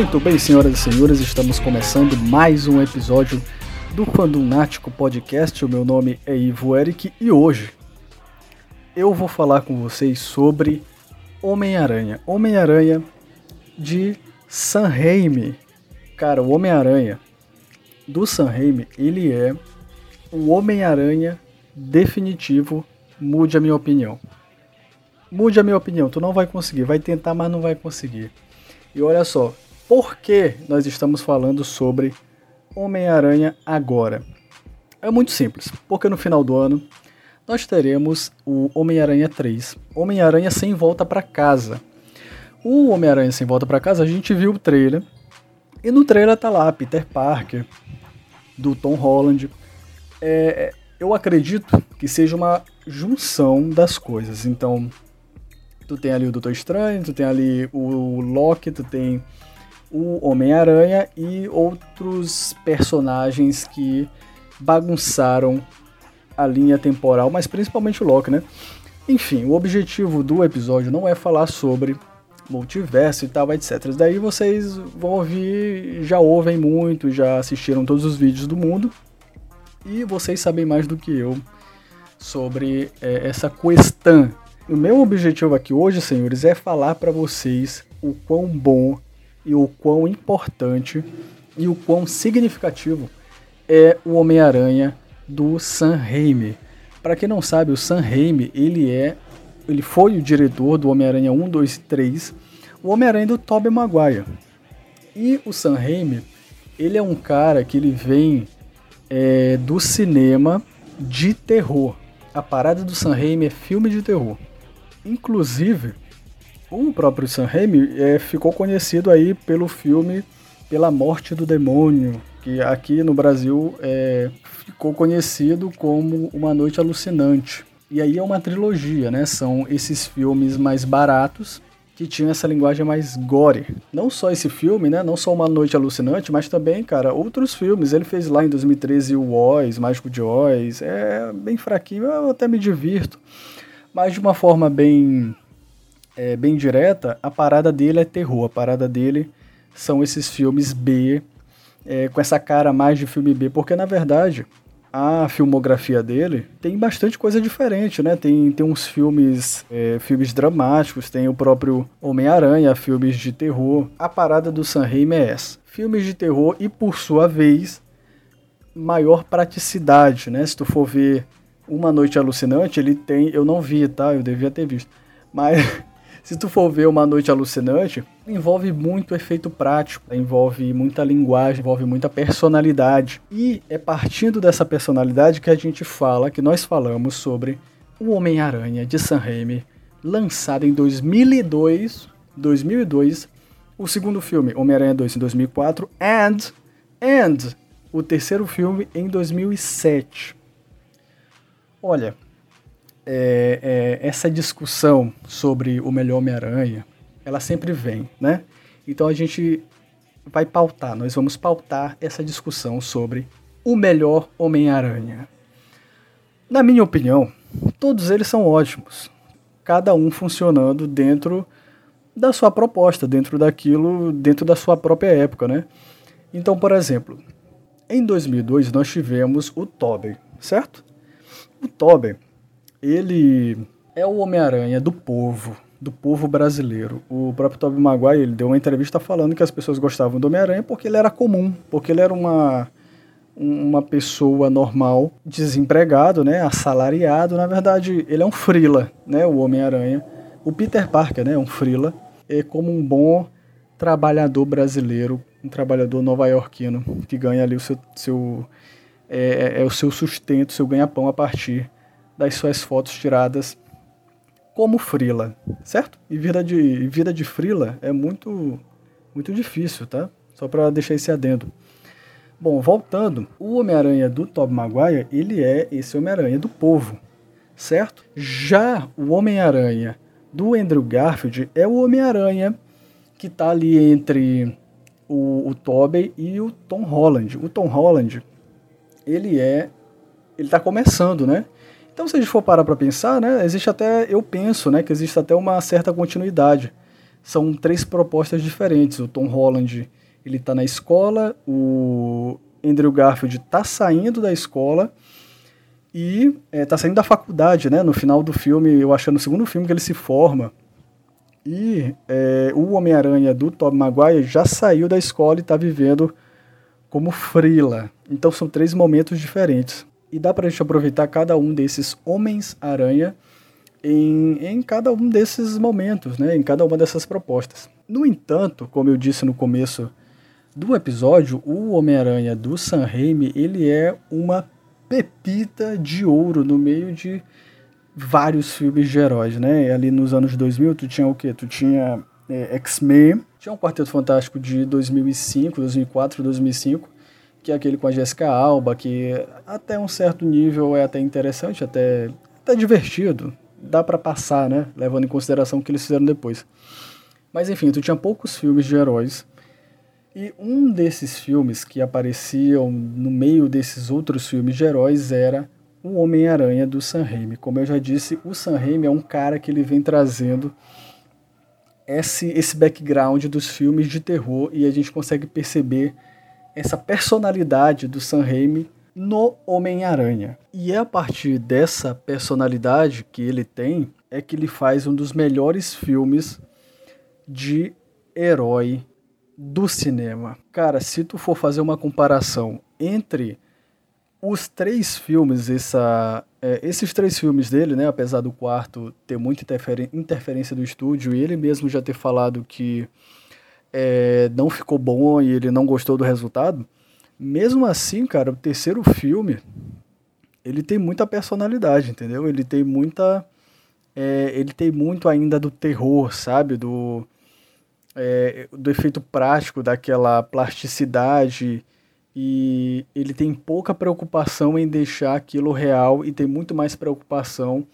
Muito bem, senhoras e senhores, estamos começando mais um episódio do Fandunático Podcast. O meu nome é Ivo Eric e hoje eu vou falar com vocês sobre Homem-Aranha. Homem-Aranha de Sam Raimi. Cara, o Homem-Aranha do Sam Raimi, ele é o Homem-Aranha definitivo. Mude a minha opinião. Mude a minha opinião, tu não vai conseguir. Vai tentar, mas não vai conseguir. E olha só, por que nós estamos falando sobre Homem-Aranha agora? É muito simples, porque no final do ano nós teremos o Homem-Aranha 3, Homem-Aranha sem volta para casa. O Homem-Aranha sem volta para casa, a gente viu o trailer, e no trailer tá lá Peter Parker, do Tom Holland. É, eu acredito que seja uma junção das coisas. Então, tu tem ali o Doutor Estranho, tu tem ali o Loki, tu tem o Homem-Aranha e outros personagens que bagunçaram a linha temporal, mas principalmente o Loki, né? Enfim, o objetivo do episódio não é falar sobre multiverso e tal, etc. Daí vocês vão ouvir, já ouvem muito, já assistiram todos os vídeos do mundo e vocês sabem mais do que eu sobre é, essa questão o meu objetivo aqui hoje, senhores, é falar para vocês o quão bom e o quão importante e o quão significativo é o Homem-Aranha do Sam Raimi. Para quem não sabe, o Sam Raimi, ele é ele foi o diretor do Homem-Aranha 1, 2 e 3, o Homem-Aranha do Tobey Maguire. E o Sam Raimi, ele é um cara que ele vem é, do cinema de terror. A parada do Sam Raimi é filme de terror. Inclusive, o próprio Sam Raimi é, ficou conhecido aí pelo filme Pela Morte do Demônio, que aqui no Brasil é, ficou conhecido como Uma Noite Alucinante. E aí é uma trilogia, né? São esses filmes mais baratos que tinham essa linguagem mais gore. Não só esse filme, né? Não só Uma Noite Alucinante, mas também, cara, outros filmes. Ele fez lá em 2013 o Oz, Mágico de Oz. É bem fraquinho, eu até me divirto. Mas de uma forma bem, é, bem direta, a parada dele é terror. A parada dele são esses filmes B, é, com essa cara mais de filme B, porque na verdade a filmografia dele tem bastante coisa diferente, né? Tem, tem uns filmes, é, filmes dramáticos, tem o próprio Homem-Aranha, filmes de terror. A parada do Sam Raimi é essa. Filmes de terror e, por sua vez, maior praticidade, né? Se tu for ver uma Noite Alucinante, ele tem. Eu não vi, tá? Eu devia ter visto. Mas se tu for ver Uma Noite Alucinante, envolve muito efeito prático, envolve muita linguagem, envolve muita personalidade. E é partindo dessa personalidade que a gente fala, que nós falamos sobre o Homem-Aranha de Sam Raimi, lançado em 2002, 2002, o segundo filme, Homem-Aranha 2 em 2004, and, and o terceiro filme em 2007. Olha, é, é, essa discussão sobre o melhor Homem-Aranha, ela sempre vem, né? Então a gente vai pautar, nós vamos pautar essa discussão sobre o melhor Homem-Aranha. Na minha opinião, todos eles são ótimos, cada um funcionando dentro da sua proposta, dentro daquilo, dentro da sua própria época, né? Então, por exemplo, em 2002 nós tivemos o Tobey, certo? O Tobey, ele é o Homem-Aranha do povo, do povo brasileiro. O próprio Tobey Maguire, ele deu uma entrevista falando que as pessoas gostavam do Homem-Aranha porque ele era comum, porque ele era uma uma pessoa normal, desempregado, né, assalariado, na verdade, ele é um frila, né, o Homem-Aranha. O Peter Parker, né, é um frila, é como um bom trabalhador brasileiro, um trabalhador nova-iorquino que ganha ali o seu, seu é, é, é o seu sustento, seu ganha-pão a partir das suas fotos tiradas como frila, certo? E vida de, vida de frila é muito, muito difícil, tá? Só para deixar esse adendo. Bom, voltando, o Homem-Aranha do Tobey Maguire, ele é esse Homem-Aranha do povo, certo? Já o Homem-Aranha do Andrew Garfield é o Homem-Aranha que está ali entre o, o Tobey e o Tom Holland. O Tom Holland, ele é ele está começando, né? Então, se a gente for parar para pensar, né, existe até, eu penso, né, que existe até uma certa continuidade são três propostas diferentes. O Tom Holland ele está na escola, o Andrew Garfield está saindo da escola e é, saindo da faculdade, né? No final do filme, eu acho que é no segundo filme que ele se forma. E é, o Homem-Aranha do Tobey Maguire já saiu da escola e está vivendo como frila. Então são três momentos diferentes. E dá para a gente aproveitar cada um desses Homens-Aranha em, em cada um desses momentos, né? em cada uma dessas propostas. No entanto, como eu disse no começo do episódio, o Homem-Aranha do Sam Raimi, ele é uma pepita de ouro no meio de vários filmes de heróis, né? Ali nos anos 2000, tu tinha o quê? Tu tinha é, X-Men, tinha um Quarteto Fantástico de 2005, 2004, 2005, que é aquele com a Jessica Alba, que até um certo nível é até interessante, até, até divertido, dá para passar, né? Levando em consideração o que eles fizeram depois. Mas enfim, tu tinha poucos filmes de heróis. E um desses filmes que apareciam no meio desses outros filmes de heróis era o Homem-Aranha do Sam Raimi. Como eu já disse, o Sam Raimi é um cara que ele vem trazendo esse, esse background dos filmes de terror e a gente consegue perceber essa personalidade do Sam Raimi no Homem-Aranha. E é a partir dessa personalidade que ele tem é que ele faz um dos melhores filmes de herói do cinema. Cara, se tu for fazer uma comparação entre os três filmes, essa, é, esses três filmes dele, né, apesar do quarto ter muita interferência do estúdio e ele mesmo já ter falado que é, não ficou bom e ele não gostou do resultado, mesmo assim, cara, o terceiro filme ele tem muita personalidade, entendeu? Ele tem muita, é, ele tem muito ainda do terror, sabe? Do é, do efeito prático, daquela plasticidade e ele tem pouca preocupação em deixar aquilo real e tem muito mais preocupação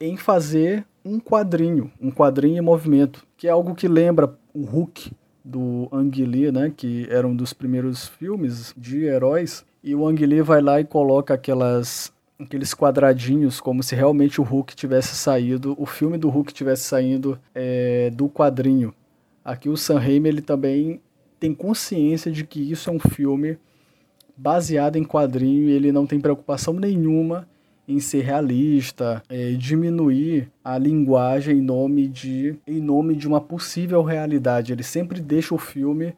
em fazer um quadrinho, um quadrinho em movimento, que é algo que lembra o Hulk do Ang Lee, né, que era um dos primeiros filmes de heróis, e o Ang Lee vai lá e coloca aquelas aqueles quadradinhos como se realmente o Hulk tivesse saído, o filme do Hulk tivesse saído é, do quadrinho. Aqui o Sam Raimi ele também tem consciência de que isso é um filme baseado em quadrinho e ele não tem preocupação nenhuma em ser realista, é, diminuir a linguagem em nome de em nome de uma possível realidade. Ele sempre deixa o filme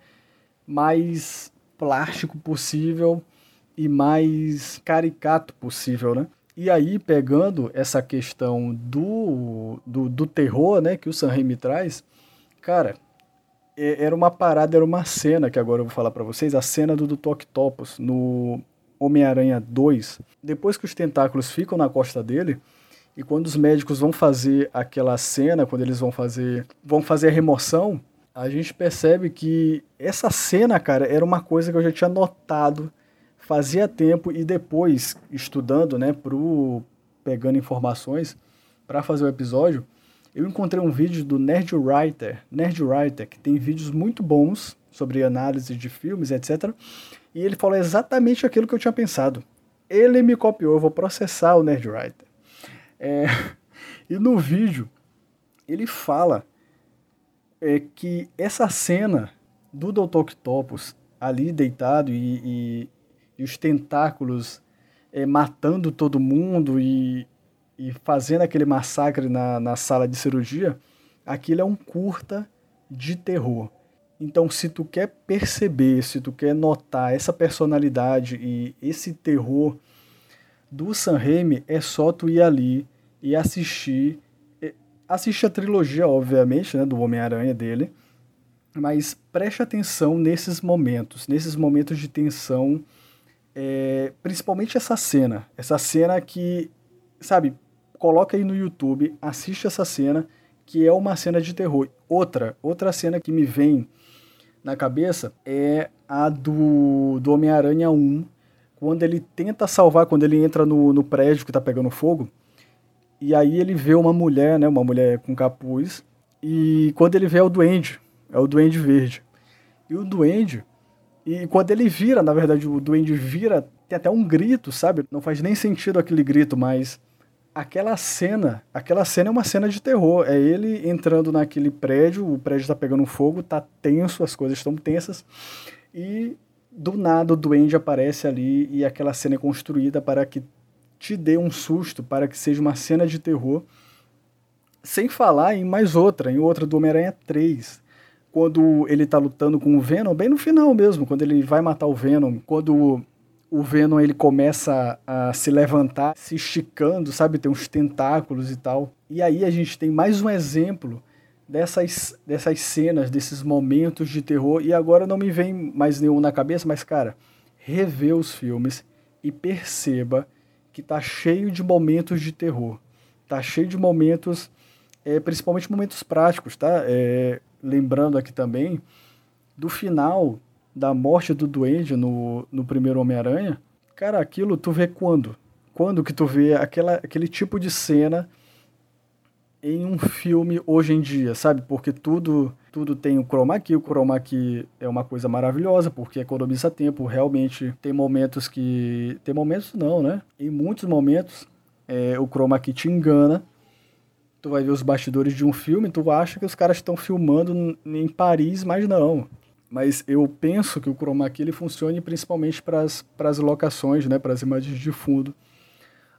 mais plástico possível e mais caricato possível, né? E aí, pegando essa questão do, do, do terror, né, que o Sam Raimi traz, cara, é, era uma parada, era uma cena que agora eu vou falar para vocês, a cena do, do Octopus no Homem-Aranha 2. Depois que os tentáculos ficam na costa dele, e quando os médicos vão fazer aquela cena, quando eles vão fazer, vão fazer a remoção, a gente percebe que essa cena, cara, era uma coisa que eu já tinha notado fazia tempo e depois estudando, né, pro pegando informações para fazer o episódio, eu encontrei um vídeo do Nerd Writer, Nerd Writer, que tem vídeos muito bons sobre análise de filmes, etc. E ele falou exatamente aquilo que eu tinha pensado. Ele me copiou, eu vou processar o Nerd Writer. É, e no vídeo, ele fala é, que essa cena do Dr. Octopus ali deitado e, e, e os tentáculos é, matando todo mundo e, e fazendo aquele massacre na, na sala de cirurgia, aquilo é um curta de terror. Então, se tu quer perceber, se tu quer notar essa personalidade e esse terror do Sam Raimi, é só tu ir ali e assistir. Assiste a trilogia, obviamente, né, do Homem-Aranha dele, mas preste atenção nesses momentos, nesses momentos de tensão, é, principalmente essa cena. Essa cena que, sabe, coloca aí no YouTube, assiste essa cena, que é uma cena de terror. Outra, outra cena que me vem na cabeça é a do, do Homem-Aranha 1, quando ele tenta salvar, quando ele entra no, no prédio que tá pegando fogo, e aí ele vê uma mulher, né, uma mulher com capuz, e quando ele vê é o Duende, é o Duende Verde. E o Duende, e quando ele vira, na verdade o Duende vira, tem até um grito, sabe? Não faz nem sentido aquele grito, mas aquela cena, aquela cena é uma cena de terror. É ele entrando naquele prédio, o prédio tá pegando fogo, tá tenso, as coisas estão tensas, e do nada o duende aparece ali e aquela cena é construída para que te dê um susto, para que seja uma cena de terror. Sem falar em mais outra, em outra do Homem-Aranha 3, quando ele tá lutando com o Venom, bem no final mesmo, quando ele vai matar o Venom, quando o Venom ele começa a se levantar, se esticando, sabe? Tem uns tentáculos e tal. E aí a gente tem mais um exemplo dessas, dessas cenas, desses momentos de terror. E agora não me vem mais nenhum na cabeça, mas cara, revê os filmes e perceba que tá cheio de momentos de terror. Tá cheio de momentos, é, principalmente momentos práticos, tá? É, lembrando aqui também do final da morte do Duende no, no primeiro Homem-Aranha, cara, aquilo tu vê quando? Quando que tu vê aquela, aquele tipo de cena em um filme hoje em dia, sabe? Porque tudo tudo tem o chroma key, o chroma key é uma coisa maravilhosa porque economiza tempo, realmente tem momentos que tem momentos não, né? Em muitos momentos é, o chroma key te engana. Tu vai ver os bastidores de um filme, tu acha que os caras estão filmando em Paris, mas não mas eu penso que o chroma key ele funcione principalmente para as locações, né, para as imagens de fundo.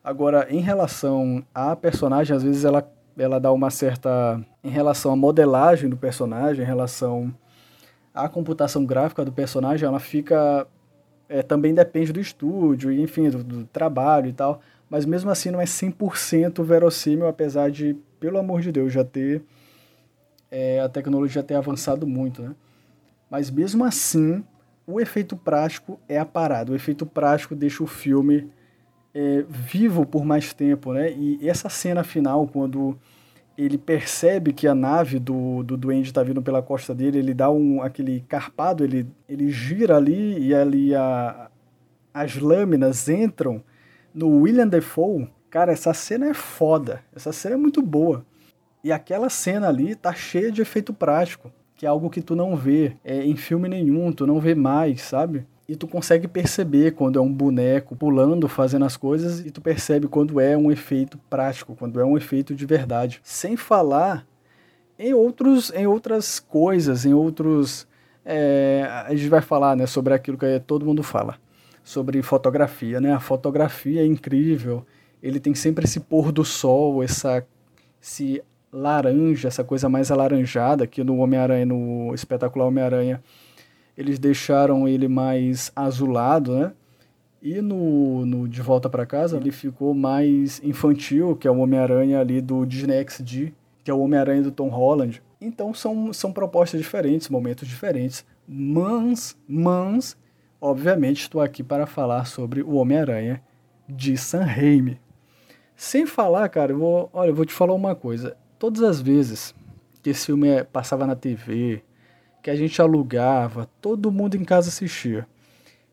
Agora, em relação à personagem, às vezes ela, ela dá uma certa. Em relação à modelagem do personagem, em relação à computação gráfica do personagem, ela fica. É, também depende do estúdio, enfim, do, do trabalho e tal. Mas mesmo assim não é 100% verossímil, apesar de, pelo amor de Deus, já ter. É, a tecnologia ter avançado muito, né? Mas mesmo assim, o efeito prático é a parada. O efeito prático deixa o filme é, vivo por mais tempo, né? E essa cena final, quando ele percebe que a nave do, do Duende está vindo pela costa dele, ele dá um, aquele carpado, ele, ele gira ali e ali a, as lâminas entram no William Defoe. Cara, essa cena é foda. Essa cena é muito boa. E aquela cena ali tá cheia de efeito prático que é algo que tu não vê é, em filme nenhum, tu não vê mais, sabe? E tu consegue perceber quando é um boneco pulando, fazendo as coisas, e tu percebe quando é um efeito prático, quando é um efeito de verdade. Sem falar em, outros, em outras coisas, em outros. É, a gente vai falar né, sobre aquilo que todo mundo fala, sobre fotografia. Né? A fotografia é incrível, ele tem sempre esse pôr do sol, essa, esse laranja, essa coisa mais alaranjada, que no Homem-Aranha, no espetacular Homem-Aranha, eles deixaram ele mais azulado, né? E no, no De Volta para Casa ele ficou mais infantil, que é o Homem-Aranha ali do Disney XD, que é o Homem-Aranha do Tom Holland. Então são, são propostas diferentes, momentos diferentes. Mas, mas, obviamente estou aqui para falar sobre o Homem-Aranha de Sam Raimi. Sem falar, cara, eu vou, olha, eu vou te falar uma coisa todas as vezes que esse filme é, passava na TV, que a gente alugava, todo mundo em casa assistia.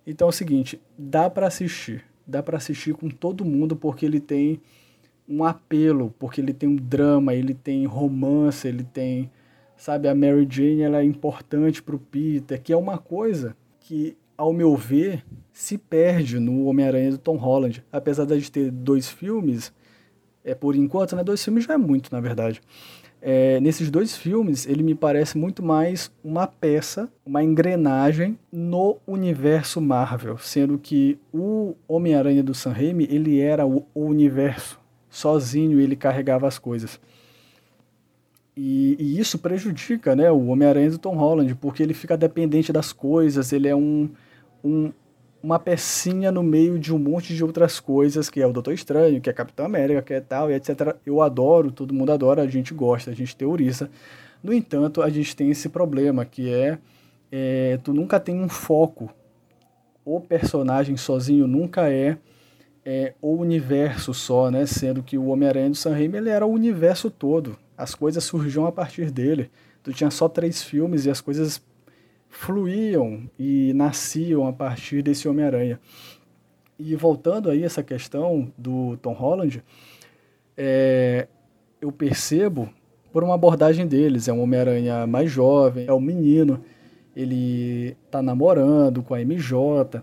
Então é o seguinte, dá para assistir, dá para assistir com todo mundo porque ele tem um apelo, porque ele tem um drama, ele tem romance, ele tem, sabe, a Mary Jane ela é importante pro Peter, que é uma coisa que, ao meu ver, se perde no Homem-Aranha do Tom Holland. Apesar de ter dois filmes, é, por enquanto, né? Dois filmes já é muito, na verdade. É, nesses dois filmes, ele me parece muito mais uma peça, uma engrenagem no universo Marvel, sendo que o Homem-Aranha do Sam Raimi, ele era o, o universo, sozinho ele carregava as coisas. E, e isso prejudica né, o Homem-Aranha do Tom Holland, porque ele fica dependente das coisas, ele é um, um, uma pecinha no meio de um monte de outras coisas, que é o Doutor Estranho, que é Capitão América, que é tal, e etc. Eu adoro, todo mundo adora, a gente gosta, a gente teoriza. No entanto, a gente tem esse problema, que é, é tu nunca tem um foco. O personagem sozinho nunca é, é o universo só, né? Sendo que o Homem-Aranha do Sam Raimi, ele era o universo todo. As coisas surgiam a partir dele. Tu tinha só três filmes e as coisas fluíam e nasciam a partir desse Homem-Aranha. E voltando aí essa questão do Tom Holland, é, eu percebo por uma abordagem deles, é um Homem-Aranha mais jovem, é um menino, ele está namorando com a MJ,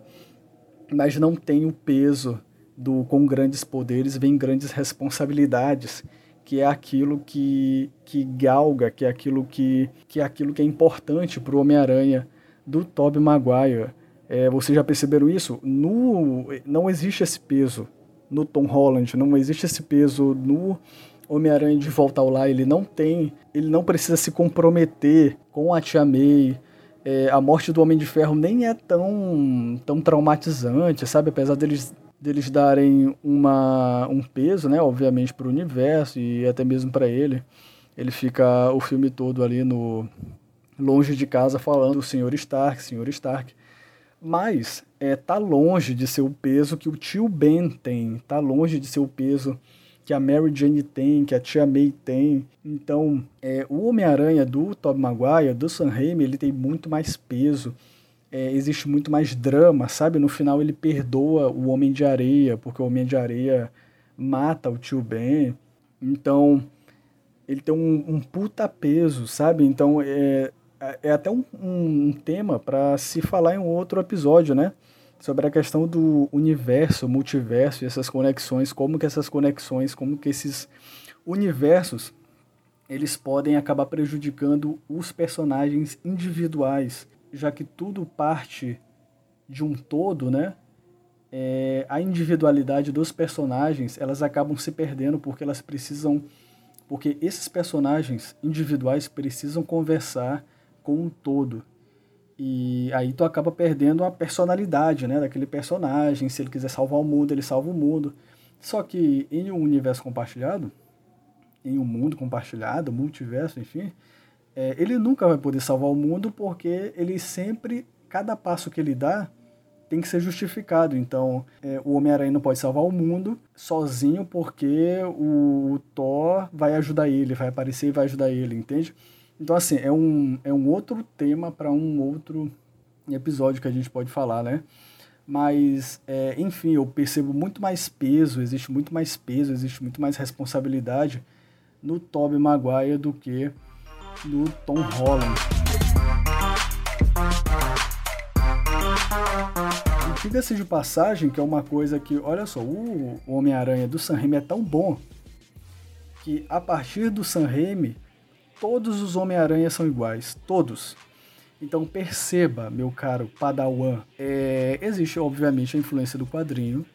mas não tem o peso do com grandes poderes vem grandes responsabilidades, que é aquilo que, que galga, que é aquilo que, que é aquilo que é importante para o Homem-Aranha do Tobey Maguire. É, vocês já perceberam isso? No, não existe esse peso no Tom Holland, não existe esse peso no Homem-Aranha de volta ao lar, ele não tem, ele não precisa se comprometer com a Tia May. É, a morte do Homem de Ferro nem é tão, tão traumatizante, sabe? Apesar deles, deles darem uma, um peso, né? Obviamente para o universo e até mesmo para ele. Ele fica o filme todo ali no longe de casa falando o Senhor Stark, Senhor Stark. Mas é, tá longe de ser o peso que o tio Ben tem, tá longe de ser o peso que a Mary Jane tem, que a tia May tem. Então, é, o Homem-Aranha do Tobey Maguire, do Sam Raimi, ele tem muito mais peso. É, existe muito mais drama, sabe? No final ele perdoa o Homem de Areia, porque o Homem de Areia mata o tio Ben. Então, ele tem um, um puta peso, sabe? Então, é, é até um, um tema para se falar em um outro episódio, né? Sobre a questão do universo, multiverso e essas conexões, como que essas conexões, como que esses universos eles podem acabar prejudicando os personagens individuais, já que tudo parte de um todo, né? É, a individualidade dos personagens elas acabam se perdendo porque elas precisam, porque esses personagens individuais precisam conversar com um todo. E aí tu acaba perdendo a personalidade, né, daquele personagem. Se ele quiser salvar o mundo, ele salva o mundo. Só que em um universo compartilhado, em um mundo compartilhado, multiverso, enfim, é, ele nunca vai poder salvar o mundo porque ele sempre, cada passo que ele dá, tem que ser justificado. Então, é, o Homem-Aranha não pode salvar o mundo sozinho porque o, o Thor vai ajudar ele, vai aparecer e vai ajudar ele, entende? Então, assim, é um, é um outro tema para um outro episódio que a gente pode falar, né? Mas, é, enfim, eu percebo muito mais peso, existe muito mais peso, existe muito mais responsabilidade no Tobey Maguire do que no Tom Holland. Diga-se de passagem que é uma coisa que, olha só, o Homem-Aranha do Sam Raimi é tão bom que a partir do Sam Raimi todos os Homem-Aranha são iguais, todos. Então perceba, meu caro Padawan, é, existe obviamente a influência do quadrinho,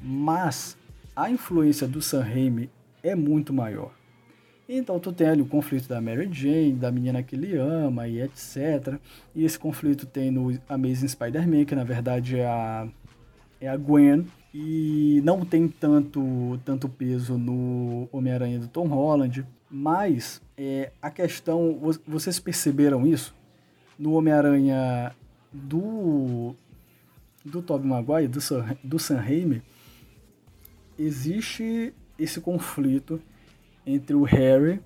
mas a influência do Sam Raimi é muito maior. Então tu tem ali o conflito da Mary Jane, da menina que ele ama e etc. E esse conflito tem no Amazing Spider-Man, que na verdade é a, é a Gwen. E não tem tanto, tanto peso no Homem-Aranha do Tom Holland. Mas é, a questão, vocês perceberam isso? No Homem-Aranha do, do Tobey Maguire, do, do Sam Raimi, existe esse conflito entre o Harry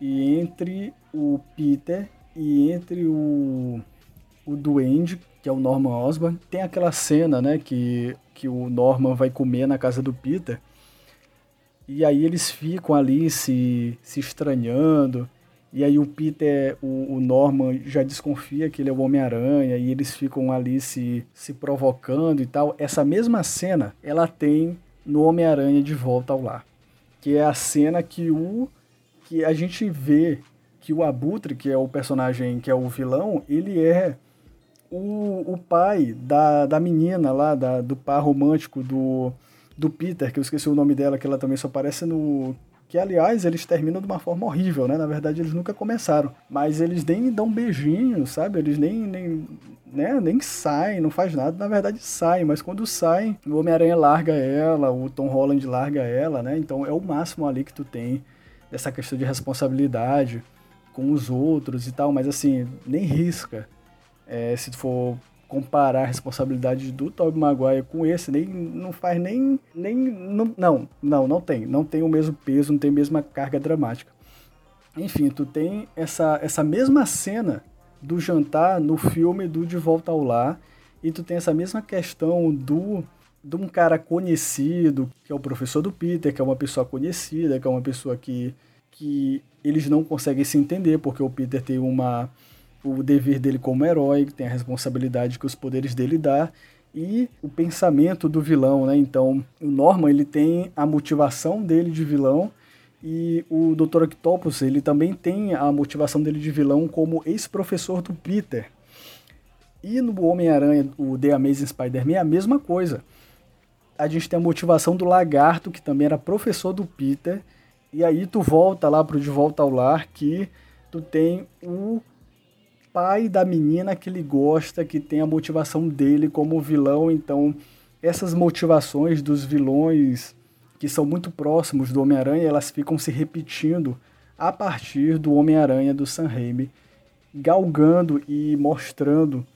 e entre o Peter e entre o, o Duende, que é o Norman Osborn. Tem aquela cena, né, que, que o Norman vai comer na casa do Peter e aí eles ficam ali se, se estranhando. E aí o Peter, o, o Norman já desconfia que ele é o Homem-Aranha e eles ficam ali se, se provocando e tal. Essa mesma cena ela tem no Homem-Aranha de Volta ao Lar. Que é a cena que o que a gente vê que o Abutre, que é o personagem que é o vilão, ele é o, o pai da, da menina lá, da, do par romântico do, do Peter, que eu esqueci o nome dela, que ela também só aparece no. Que, aliás, eles terminam de uma forma horrível, né? Na verdade, eles nunca começaram. Mas eles nem dão beijinho, sabe? Eles nem, nem, né? nem saem, não faz nada. Na verdade, saem, mas quando saem, o Homem-Aranha larga ela, o Tom Holland larga ela, né? Então é o máximo ali que tu tem dessa questão de responsabilidade com os outros e tal. Mas assim, nem risca. É, se tu for comparar a responsabilidade do Tobey Maguire com esse, nem não faz nem nem não, não, não, não tem, não tem o mesmo peso, não tem a mesma carga dramática. Enfim, tu tem essa essa mesma cena do jantar no filme do De Volta ao Lar e tu tem essa mesma questão do de um cara conhecido, que é o professor do Peter, que é uma pessoa conhecida, que é uma pessoa que que eles não conseguem se entender porque o Peter tem uma o dever dele como herói, tem a responsabilidade que os poderes dele dá, e o pensamento do vilão, né? Então, o Norman ele tem a motivação dele de vilão e o Dr. Octopus ele também tem a motivação dele de vilão como ex-professor do Peter. E no Homem-Aranha, o The Amazing Spider-Man é a mesma coisa. A gente tem a motivação do Lagarto, que também era professor do Peter, e aí tu volta lá pro De Volta ao Lar, que tu tem o pai da menina que ele gosta, que tem a motivação dele como vilão. Então, essas motivações dos vilões que são muito próximos do Homem-Aranha, elas ficam se repetindo a partir do Homem-Aranha do Sam Raimi, galgando e mostrando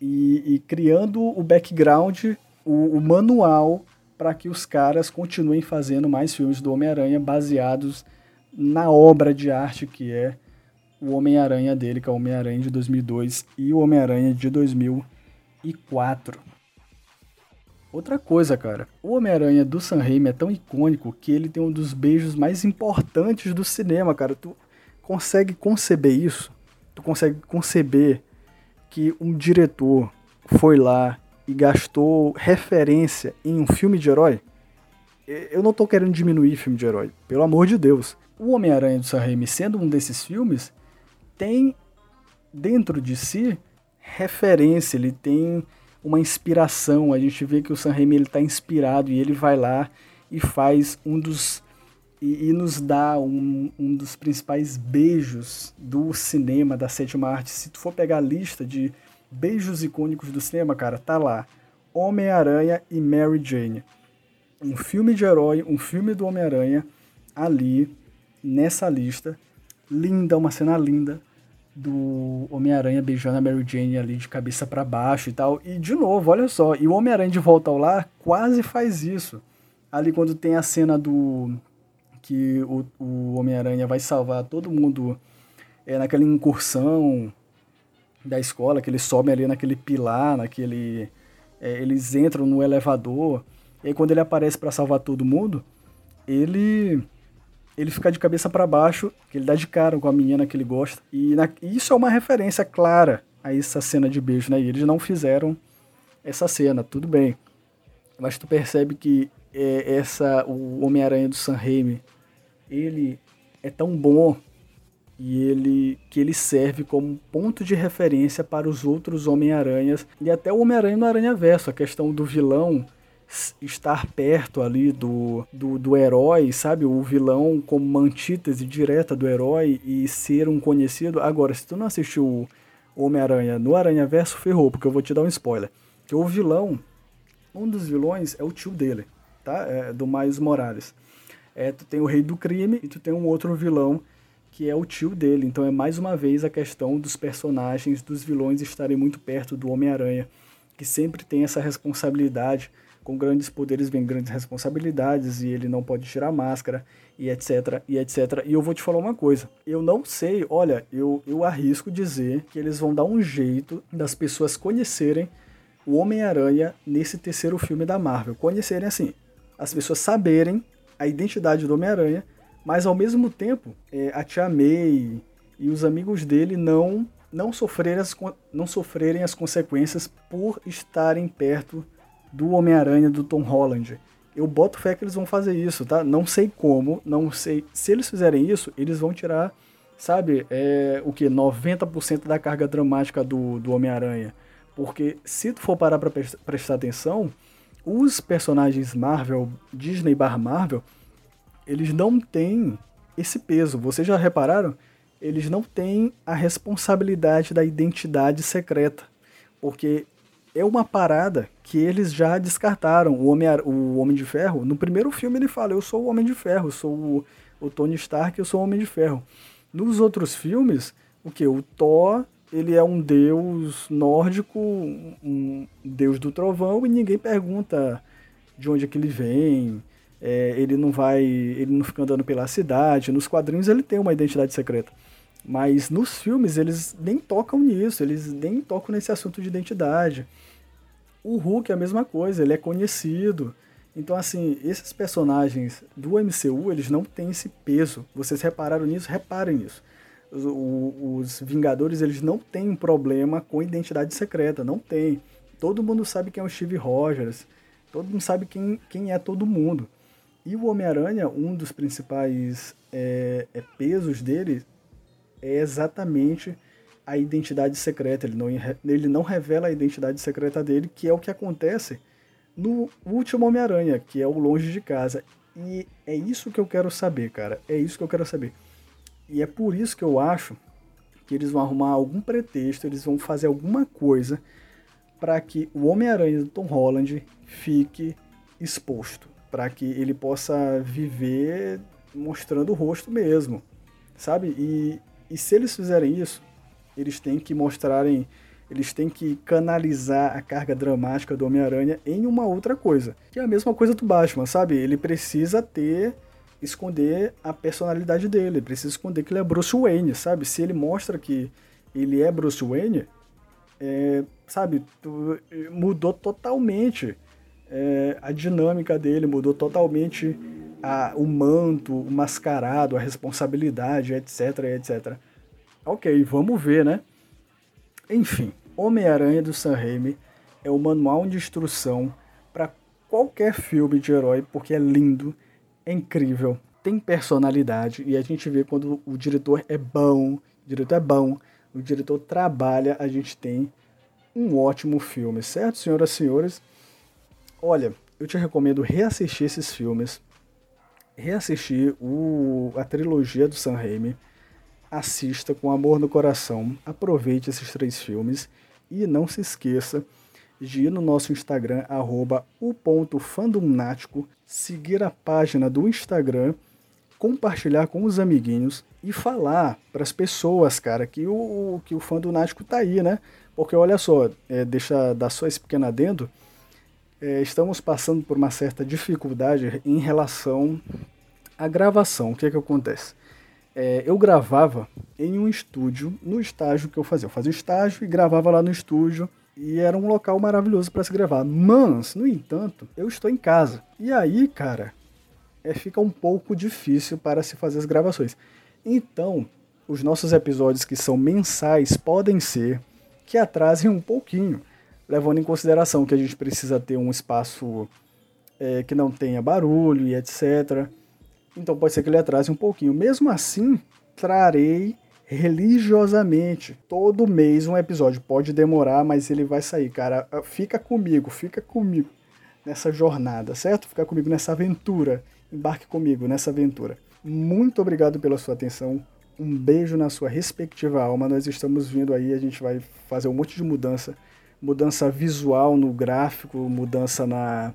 e, e criando o background, o, o manual para que os caras continuem fazendo mais filmes do Homem-Aranha baseados na obra de arte que é o Homem-Aranha dele, que é o Homem-Aranha de 2002 e o Homem-Aranha de 2004. Outra coisa, cara, o Homem-Aranha do Sam Raimi é tão icônico que ele tem um dos beijos mais importantes do cinema, cara. Tu consegue conceber isso? Tu consegue conceber que um diretor foi lá e gastou referência em um filme de herói? Eu não tô querendo diminuir filme de herói, pelo amor de Deus. O Homem-Aranha do Sam Raimi, sendo um desses filmes, tem dentro de si referência, ele tem uma inspiração. A gente vê que o Sam Raimi está inspirado e ele vai lá e faz um dos e, e nos dá um, um, dos principais beijos do cinema da sétima arte. Se tu for pegar a lista de beijos icônicos do cinema, cara, tá lá Homem-Aranha e Mary Jane. Um filme de herói, um filme do Homem-Aranha ali nessa lista. Linda, uma cena linda do Homem-Aranha beijando a Mary Jane ali de cabeça para baixo e tal. E de novo, olha só, e o Homem-Aranha de volta ao lar quase faz isso. Ali quando tem a cena do que o, o Homem-Aranha vai salvar todo mundo é, naquela incursão da escola, que eles sobem ali naquele pilar, naquele. É, eles entram no elevador. E aí quando ele aparece para salvar todo mundo, ele ele fica de cabeça para baixo, que ele dá de cara com a menina que ele gosta. E na, isso é uma referência clara a essa cena de beijo, né? E eles não fizeram essa cena, tudo bem. Mas tu percebe que é, essa o Homem-Aranha do Sam Raimi, ele é tão bom e ele que ele serve como ponto de referência para os outros Homem-Aranhas e até o Homem-Aranha no Aranha Verso, a questão do vilão estar perto ali do, do, do, herói, sabe? O vilão como uma antítese direta do herói e ser um conhecido. Agora, se tu não assistiu Homem-Aranha no Aranha Verso, ferrou, porque eu vou te dar um spoiler. Que o vilão, um dos vilões é o tio dele, tá? É do Miles Morales. É, tu tem o Rei do Crime e tu tem um outro vilão que é o tio dele. Então é mais uma vez a questão dos personagens, dos vilões estarem muito perto do Homem-Aranha, que sempre tem essa responsabilidade com grandes poderes vem grandes responsabilidades e ele não pode tirar máscara e etc e etc. E eu vou te falar uma coisa, eu não sei, olha, eu, eu arrisco dizer que eles vão dar um jeito das pessoas conhecerem o Homem-Aranha nesse terceiro filme da Marvel. Conhecerem assim, as pessoas saberem a identidade do Homem-Aranha, mas ao mesmo tempo é, a Tia May e os amigos dele não não sofrerem as, não sofrerem as consequências por estarem perto do Homem-Aranha do Tom Holland. Eu boto fé que eles vão fazer isso, tá? Não sei como, não sei. Se eles fizerem isso, eles vão tirar, sabe, é, o que? 90% da carga dramática do, do Homem-Aranha. Porque se tu for parar pra prestar atenção, os personagens Marvel, Disney barra Marvel, eles não têm esse peso. Vocês já repararam? Eles não têm a responsabilidade da identidade secreta. Porque é uma parada que eles já descartaram. O Homem, o Homem de Ferro, no primeiro filme ele fala, eu sou o Homem de Ferro, sou o, o Tony Stark, eu sou o Homem de Ferro. Nos outros filmes, o que? O Thor, ele é um deus nórdico, um deus do trovão, e ninguém pergunta de onde é que ele vem. É, ele não vai, ele não fica andando pela cidade. Nos quadrinhos ele tem uma identidade secreta. Mas nos filmes eles nem tocam nisso, eles nem tocam nesse assunto de identidade. O Hulk é a mesma coisa, ele é conhecido. Então, assim, esses personagens do MCU, eles não têm esse peso. Vocês repararam nisso? Reparem nisso. Os, os Vingadores, eles não têm um problema com identidade secreta, não tem. Todo mundo sabe quem é o Steve Rogers, todo mundo sabe quem, quem é todo mundo. E o Homem-Aranha, um dos principais é, é, pesos dele é exatamente a identidade secreta. Ele não, ele não revela a identidade secreta dele, que é o que acontece no último Homem-Aranha, que é o Longe de Casa. E é isso que eu quero saber, cara. É isso que eu quero saber. E é por isso que eu acho que eles vão arrumar algum pretexto, eles vão fazer alguma coisa para que o Homem-Aranha do Tom Holland fique exposto, para que ele possa viver mostrando o rosto mesmo, sabe? E, e se eles fizerem isso, eles têm que mostrarem, eles têm que canalizar a carga dramática do Homem-Aranha em uma outra coisa, que é a mesma coisa do Batman, sabe? Ele precisa ter esconder a personalidade dele, precisa esconder que ele é Bruce Wayne, sabe? Se ele mostra que ele é Bruce Wayne, é, sabe, mudou totalmente é, a dinâmica dele, mudou totalmente a, o manto, o mascarado, a responsabilidade, etc, etc. Ok, vamos ver, né? Enfim, Homem-Aranha do Sam Raimi é o manual de instrução para qualquer filme de herói, porque é lindo, é incrível, tem personalidade e a gente vê quando o diretor é bom, o diretor é bom, o diretor trabalha, a gente tem um ótimo filme, certo, senhoras e senhores? Olha, eu te recomendo reassistir esses filmes, reassistir o, a trilogia do Sam Raimi, assista com amor no coração, aproveite esses três filmes e não se esqueça de ir no nosso Instagram, arroba o ponto fandomnático, seguir a página do Instagram, compartilhar com os amiguinhos e falar para as pessoas, cara, que o, que o fã do Nático tá aí, né? Porque olha só, é, deixa dar só esse pequeno adendo, é, estamos passando por uma certa dificuldade em relação à gravação. O que é que acontece? É, eu gravava em um estúdio, no estágio que eu fazia. Eu fazia estágio e gravava lá no estúdio e era um local maravilhoso para se gravar. Mas, no entanto, eu estou em casa. E aí, cara, é, fica um pouco difícil para se fazer as gravações. Então, os nossos episódios que são mensais podem ser que atrasem um pouquinho, levando em consideração que a gente precisa ter um espaço é, que não tenha barulho e etc. Então pode ser que ele atrase um pouquinho. Mesmo assim, trarei religiosamente. Todo mês um episódio. Pode demorar, mas ele vai sair, cara. Ah, fica comigo, fica comigo nessa jornada, certo? Fica comigo nessa aventura. Embarque comigo nessa aventura. Muito obrigado pela sua atenção. Um beijo na sua respectiva alma. Nós estamos vindo aí, a gente vai fazer um monte de mudança. Mudança visual no gráfico, mudança na,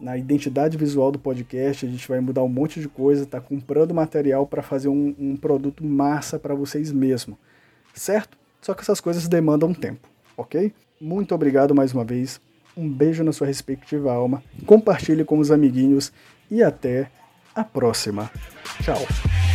na identidade visual do podcast. A gente vai mudar um monte de coisa, tá comprando material para fazer um, um produto massa para vocês mesmo, certo? Só que essas coisas demandam tempo, ok? Muito obrigado mais uma vez. Um beijo na sua respectiva alma. Compartilhe com os amiguinhos e até a próxima. Tchau.